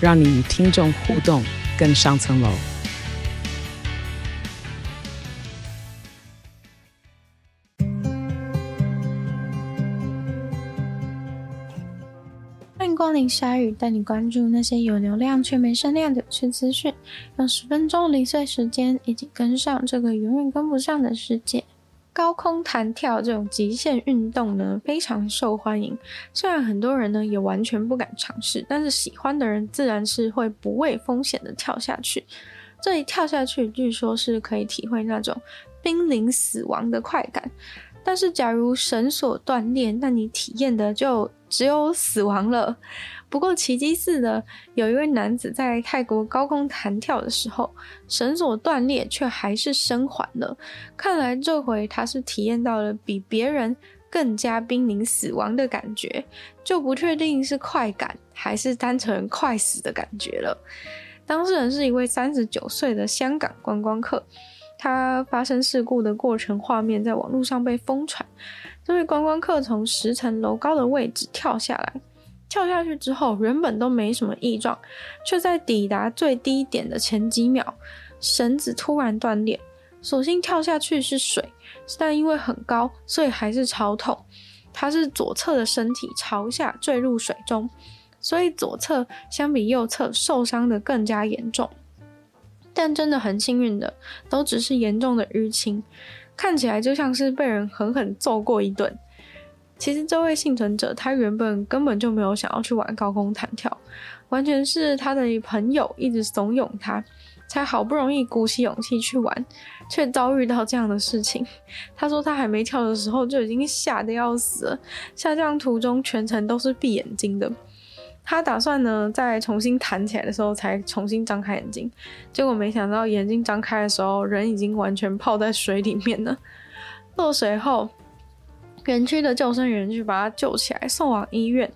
让你与听众互动更上层楼。欢迎光临鲨鱼，带你关注那些有流量却没声量的有趣资讯，用十分钟零碎时间，一起跟上这个永远跟不上的世界。高空弹跳这种极限运动呢，非常受欢迎。虽然很多人呢也完全不敢尝试，但是喜欢的人自然是会不畏风险的跳下去。这一跳下去，据说是可以体会那种濒临死亡的快感。但是，假如绳索断裂，那你体验的就只有死亡了。不过，奇迹似的，有一位男子在泰国高空弹跳的时候，绳索断裂却还是生还了。看来这回他是体验到了比别人更加濒临死亡的感觉，就不确定是快感还是单纯快死的感觉了。当事人是一位三十九岁的香港观光客。他发生事故的过程画面在网络上被疯传。这位观光客从十层楼高的位置跳下来，跳下去之后原本都没什么异状，却在抵达最低点的前几秒，绳子突然断裂。所幸跳下去是水，但因为很高，所以还是超痛。他是左侧的身体朝下坠入水中，所以左侧相比右侧受伤的更加严重。但真的很幸运的，都只是严重的淤青，看起来就像是被人狠狠揍过一顿。其实这位幸存者他原本根本就没有想要去玩高空弹跳，完全是他的朋友一直怂恿他，才好不容易鼓起勇气去玩，却遭遇到这样的事情。他说他还没跳的时候就已经吓得要死了，下降途中全程都是闭眼睛的。他打算呢，再重新弹起来的时候才重新张开眼睛，结果没想到眼睛张开的时候，人已经完全泡在水里面了。落水后，园区的救生员去把他救起来，送往医院，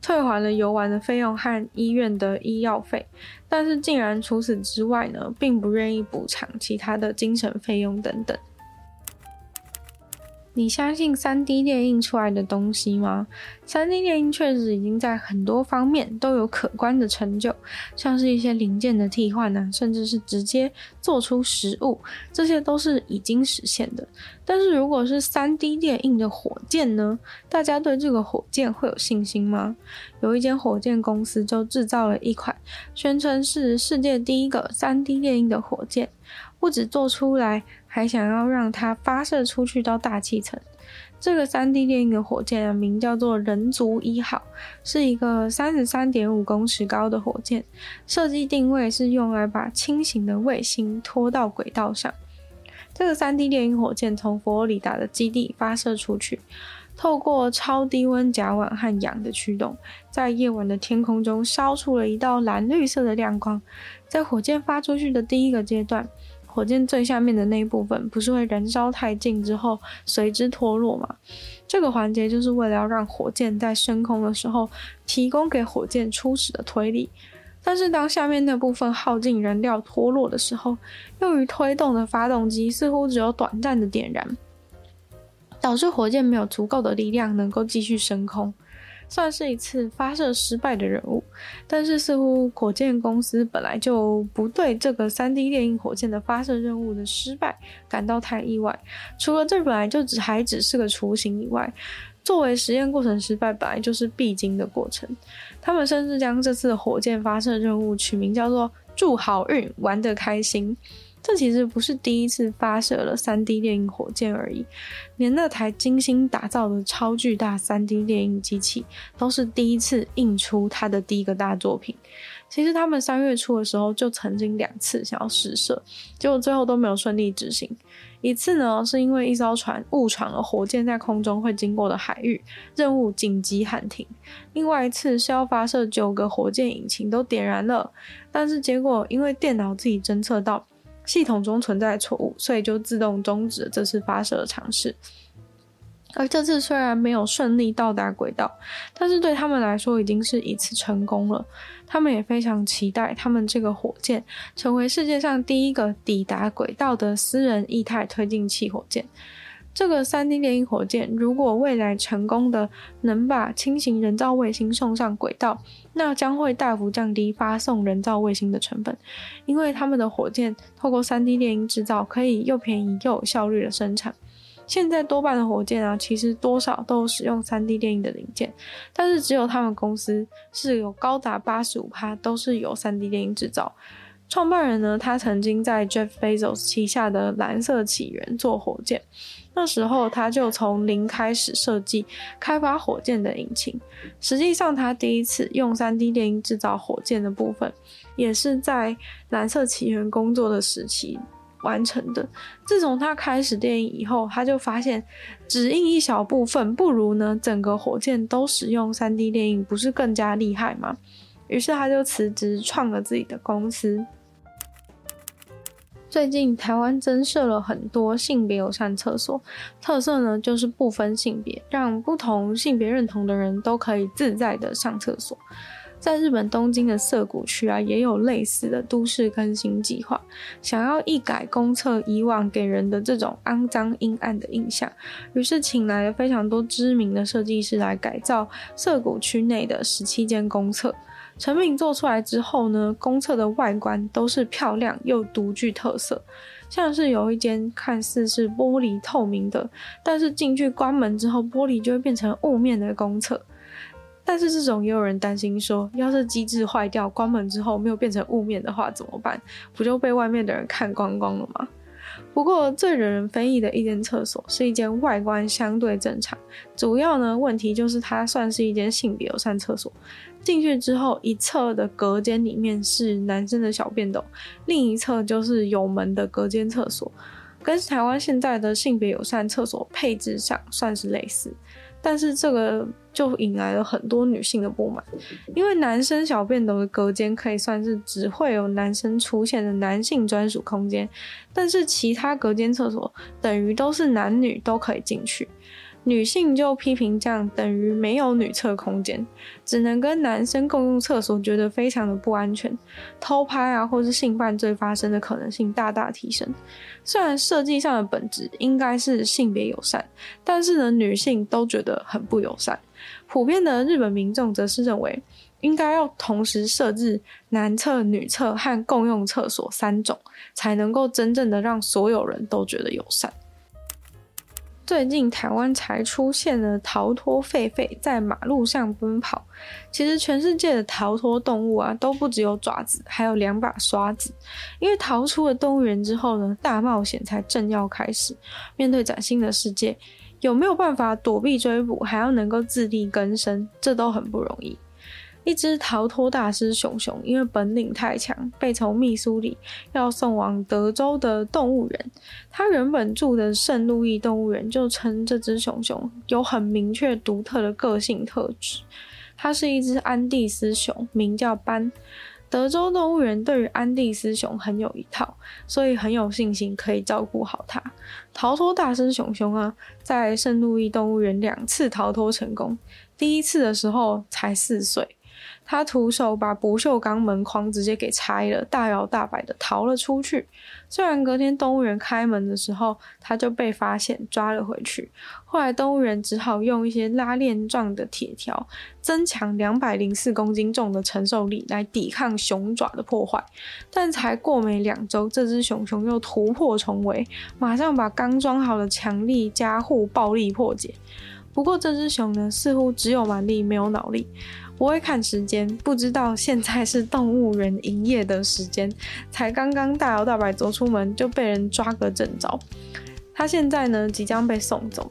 退还了游玩的费用和医院的医药费，但是竟然除此之外呢，并不愿意补偿其他的精神费用等等。你相信 3D 列印出来的东西吗？3D 列印确实已经在很多方面都有可观的成就，像是一些零件的替换呢，甚至是直接做出实物，这些都是已经实现的。但是如果是 3D 列印的火箭呢？大家对这个火箭会有信心吗？有一间火箭公司就制造了一款，宣称是世界第一个 3D 列印的火箭。不止做出来，还想要让它发射出去到大气层。这个 3D 电影的火箭啊，名叫做“人族一号”，是一个三十三点五公尺高的火箭。设计定位是用来把轻型的卫星拖到轨道上。这个 3D 电影火箭从佛罗里达的基地发射出去，透过超低温甲烷和氧的驱动，在夜晚的天空中烧出了一道蓝绿色的亮光。在火箭发出去的第一个阶段，火箭最下面的那一部分不是会燃烧殆尽之后随之脱落吗？这个环节就是为了要让火箭在升空的时候提供给火箭初始的推力。但是当下面那部分耗尽燃料脱落的时候，用于推动的发动机似乎只有短暂的点燃，导致火箭没有足够的力量能够继续升空。算是一次发射失败的任务，但是似乎火箭公司本来就不对这个 3D 电影火箭的发射任务的失败感到太意外。除了这本来就只还只是个雏形以外，作为实验过程失败本来就是必经的过程。他们甚至将这次火箭发射任务取名叫做“祝好运，玩得开心”。这其实不是第一次发射了 3D 电影火箭而已，连那台精心打造的超巨大 3D 电影机器都是第一次印出它的第一个大作品。其实他们三月初的时候就曾经两次想要试射，结果最后都没有顺利执行。一次呢，是因为一艘船误闯了火箭在空中会经过的海域，任务紧急喊停；另外一次是要发射九个火箭引擎都点燃了，但是结果因为电脑自己侦测到系统中存在错误，所以就自动终止了这次发射的尝试。而这次虽然没有顺利到达轨道，但是对他们来说已经是一次成功了。他们也非常期待他们这个火箭成为世界上第一个抵达轨道的私人液态推进器火箭。这个 3D 列印火箭如果未来成功的能把轻型人造卫星送上轨道，那将会大幅降低发送人造卫星的成本，因为他们的火箭透过 3D 列印制造，可以又便宜又有效率的生产。现在多半的火箭啊，其实多少都使用 3D 列印的零件，但是只有他们公司是有高达八十五趴都是由 3D 列印制造。创办人呢，他曾经在 Jeff Bezos 旗下的蓝色起源做火箭，那时候他就从零开始设计开发火箭的引擎。实际上，他第一次用 3D 电影制造火箭的部分，也是在蓝色起源工作的时期。完成的。自从他开始电影以后，他就发现只印一小部分不如呢整个火箭都使用 3D 电影，不是更加厉害吗？于是他就辞职创了自己的公司。最近台湾增设了很多性别友善厕所，特色呢就是不分性别，让不同性别认同的人都可以自在的上厕所。在日本东京的涩谷区啊，也有类似的都市更新计划，想要一改公厕以往给人的这种肮脏阴暗的印象，于是请来了非常多知名的设计师来改造涩谷区内的十七间公厕。成品做出来之后呢，公厕的外观都是漂亮又独具特色，像是有一间看似是玻璃透明的，但是进去关门之后，玻璃就会变成雾面的公厕。但是这种也有人担心说，要是机制坏掉，关门之后没有变成雾面的话怎么办？不就被外面的人看光光了吗？不过最惹人非议的一间厕所是一间外观相对正常，主要呢问题就是它算是一间性别友善厕所。进去之后，一侧的隔间里面是男生的小便斗，另一侧就是有门的隔间厕所，跟台湾现在的性别友善厕所配置上算是类似。但是这个就引来了很多女性的不满，因为男生小便斗的隔间可以算是只会有男生出现的男性专属空间，但是其他隔间厕所等于都是男女都可以进去。女性就批评这样等于没有女厕空间，只能跟男生共用厕所，觉得非常的不安全，偷拍啊或是性犯罪发生的可能性大大提升。虽然设计上的本质应该是性别友善，但是呢，女性都觉得很不友善。普遍的日本民众则是认为，应该要同时设置男厕、女厕和共用厕所三种，才能够真正的让所有人都觉得友善。最近台湾才出现了逃脱狒狒在马路上奔跑。其实全世界的逃脱动物啊，都不只有爪子，还有两把刷子。因为逃出了动物园之后呢，大冒险才正要开始。面对崭新的世界，有没有办法躲避追捕，还要能够自力更生，这都很不容易。一只逃脱大师熊熊，因为本领太强，被从密苏里要送往德州的动物园。他原本住的圣路易动物园就称这只熊熊有很明确独特的个性特质。它是一只安第斯熊，名叫斑。德州动物园对于安第斯熊很有一套，所以很有信心可以照顾好它。逃脱大师熊熊啊，在圣路易动物园两次逃脱成功，第一次的时候才四岁。他徒手把不锈钢门框直接给拆了，大摇大摆的逃了出去。虽然隔天动物园开门的时候，他就被发现抓了回去。后来动物园只好用一些拉链状的铁条，增强两百零四公斤重的承受力来抵抗熊爪的破坏。但才过没两周，这只熊熊又突破重围，马上把刚装好的强力加护暴力破解。不过这只熊呢，似乎只有蛮力没有脑力，不会看时间，不知道现在是动物园营业的时间，才刚刚大摇大摆走出门就被人抓个正着。他现在呢，即将被送走。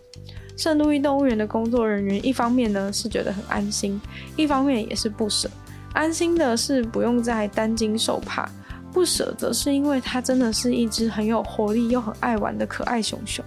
圣路易动物园的工作人员一方面呢是觉得很安心，一方面也是不舍。安心的是不用再担惊受怕，不舍则是因为它真的是一只很有活力又很爱玩的可爱熊熊。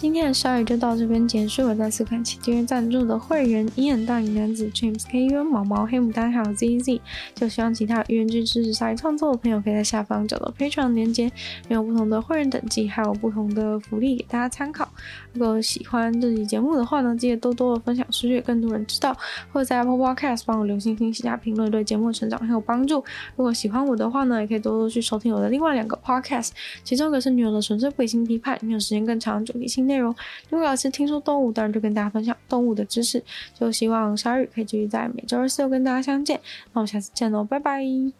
今天的鲨鱼就到这边结束了。再次感谢订阅赞助的会员：伊恩、大龄男子、James、KU、毛毛、黑牡丹还有 ZZ。就希望其他愿意支持鲨鱼创作的朋友，可以在下方找到 Patreon 连接，没有不同的会员等级，还有不同的福利给大家参考。如果喜欢这期节目的话呢，记得多多的分享出去，更多人知道。或者在 Apple Podcast 帮我留星星、写下评论，对节目的成长很有帮助。如果喜欢我的话呢，也可以多多去收听我的另外两个 Podcast，其中一个是女友的纯粹不理性批判，没有时间更长主题性内容。如果老师听说动物，当然就跟大家分享动物的知识。就希望鲨鱼可以继续在每周二、四、六跟大家相见。那我们下次见喽，拜拜。